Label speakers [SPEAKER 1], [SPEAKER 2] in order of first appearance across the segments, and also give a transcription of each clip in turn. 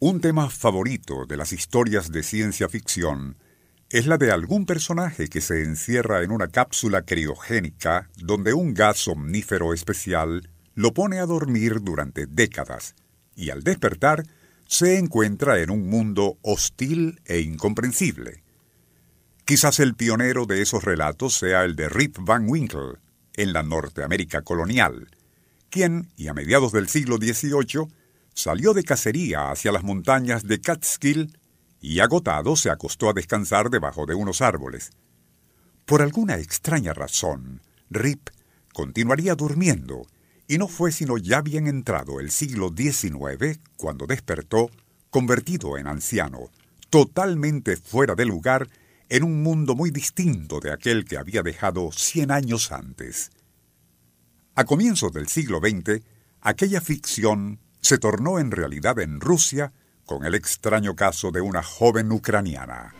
[SPEAKER 1] Un tema favorito de las historias de ciencia ficción es la de algún personaje que se encierra en una cápsula criogénica donde un gas somnífero especial lo pone a dormir durante décadas y al despertar se encuentra en un mundo hostil e incomprensible. Quizás el pionero de esos relatos sea el de Rip Van Winkle, en la Norteamérica colonial, quien, y a mediados del siglo XVIII, salió de cacería hacia las montañas de Catskill y agotado se acostó a descansar debajo de unos árboles. Por alguna extraña razón, Rip continuaría durmiendo, y no fue sino ya bien entrado el siglo XIX cuando despertó, convertido en anciano, totalmente fuera de lugar, en un mundo muy distinto de aquel que había dejado cien años antes. A comienzos del siglo XX, aquella ficción se tornó en realidad en Rusia con el extraño caso de una joven ucraniana.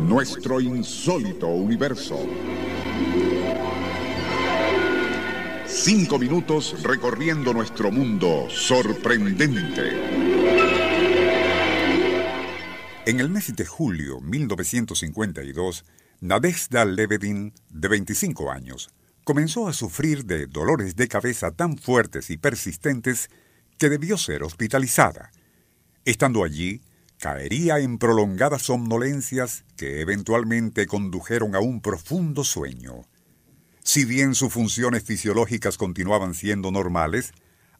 [SPEAKER 2] Nuestro insólito universo. Cinco minutos recorriendo nuestro mundo sorprendente.
[SPEAKER 1] En el mes de julio 1952, Nadezhda Lebedin, de 25 años, comenzó a sufrir de dolores de cabeza tan fuertes y persistentes que debió ser hospitalizada. Estando allí, caería en prolongadas somnolencias que eventualmente condujeron a un profundo sueño. Si bien sus funciones fisiológicas continuaban siendo normales,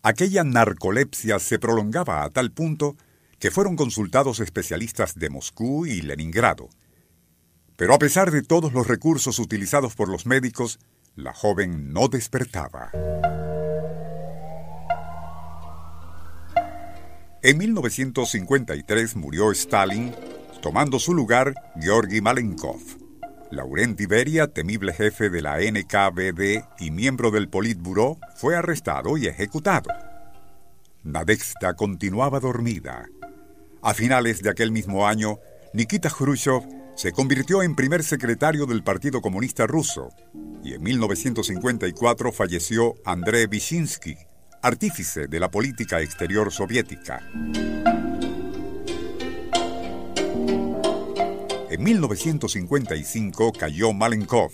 [SPEAKER 1] aquella narcolepsia se prolongaba a tal punto que fueron consultados especialistas de Moscú y Leningrado. Pero a pesar de todos los recursos utilizados por los médicos, la joven no despertaba. En 1953 murió Stalin, tomando su lugar Georgi Malenkov. Laurent Iberia, temible jefe de la NKVD y miembro del Politburo, fue arrestado y ejecutado. Nadezhda continuaba dormida. A finales de aquel mismo año, Nikita Khrushchev se convirtió en primer secretario del Partido Comunista Ruso y en 1954 falleció Andrei Vyshinsky, artífice de la política exterior soviética. En 1955 cayó Malenkov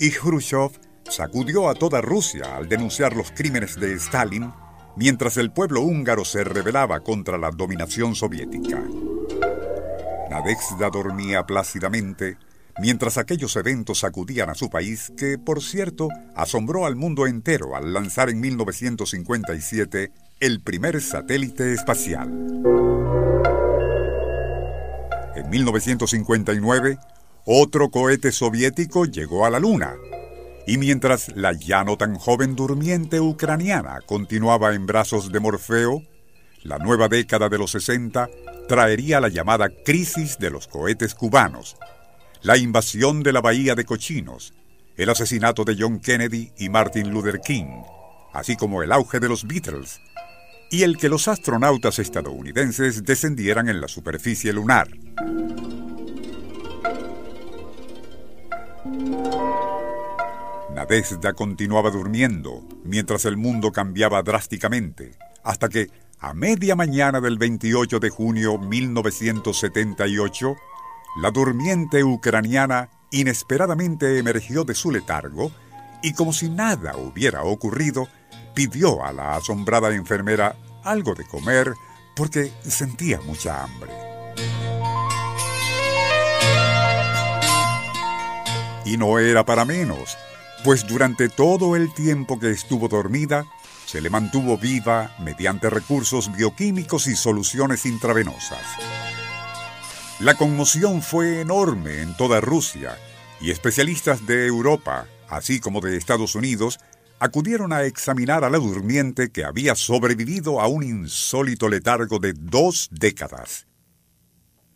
[SPEAKER 1] y Khrushchev sacudió a toda Rusia al denunciar los crímenes de Stalin mientras el pueblo húngaro se rebelaba contra la dominación soviética. Nadezhda dormía plácidamente mientras aquellos eventos sacudían a su país, que, por cierto, asombró al mundo entero al lanzar en 1957 el primer satélite espacial. En 1959, otro cohete soviético llegó a la Luna, y mientras la ya no tan joven durmiente ucraniana continuaba en brazos de Morfeo, la nueva década de los 60 traería la llamada crisis de los cohetes cubanos, la invasión de la Bahía de Cochinos, el asesinato de John Kennedy y Martin Luther King, así como el auge de los Beatles, y el que los astronautas estadounidenses descendieran en la superficie lunar. Nadezhda continuaba durmiendo mientras el mundo cambiaba drásticamente, hasta que a media mañana del 28 de junio 1978, la durmiente ucraniana inesperadamente emergió de su letargo y como si nada hubiera ocurrido, pidió a la asombrada enfermera algo de comer porque sentía mucha hambre. Y no era para menos, pues durante todo el tiempo que estuvo dormida, se le mantuvo viva mediante recursos bioquímicos y soluciones intravenosas. La conmoción fue enorme en toda Rusia y especialistas de Europa, así como de Estados Unidos, acudieron a examinar a la durmiente que había sobrevivido a un insólito letargo de dos décadas.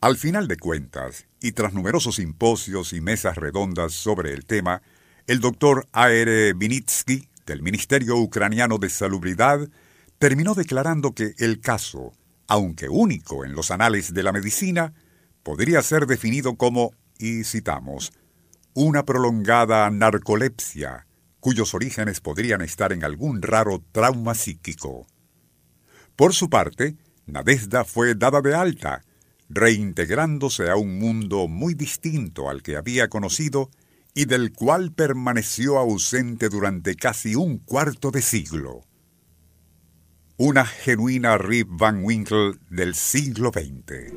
[SPEAKER 1] Al final de cuentas, y tras numerosos simposios y mesas redondas sobre el tema, el doctor A.R. Vinitsky, del Ministerio Ucraniano de Salubridad, terminó declarando que el caso, aunque único en los anales de la medicina, podría ser definido como, y citamos, una prolongada narcolepsia, cuyos orígenes podrían estar en algún raro trauma psíquico. Por su parte, Nadezda fue dada de alta, reintegrándose a un mundo muy distinto al que había conocido y del cual permaneció ausente durante casi un cuarto de siglo. Una genuina Rip Van Winkle del siglo XX.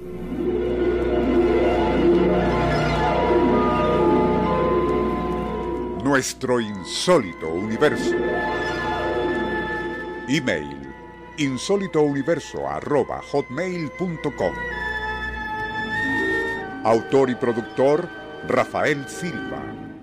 [SPEAKER 2] Nuestro insólito universo. Email insólitouniverso.hotmail.com Autor y productor Rafael Silva.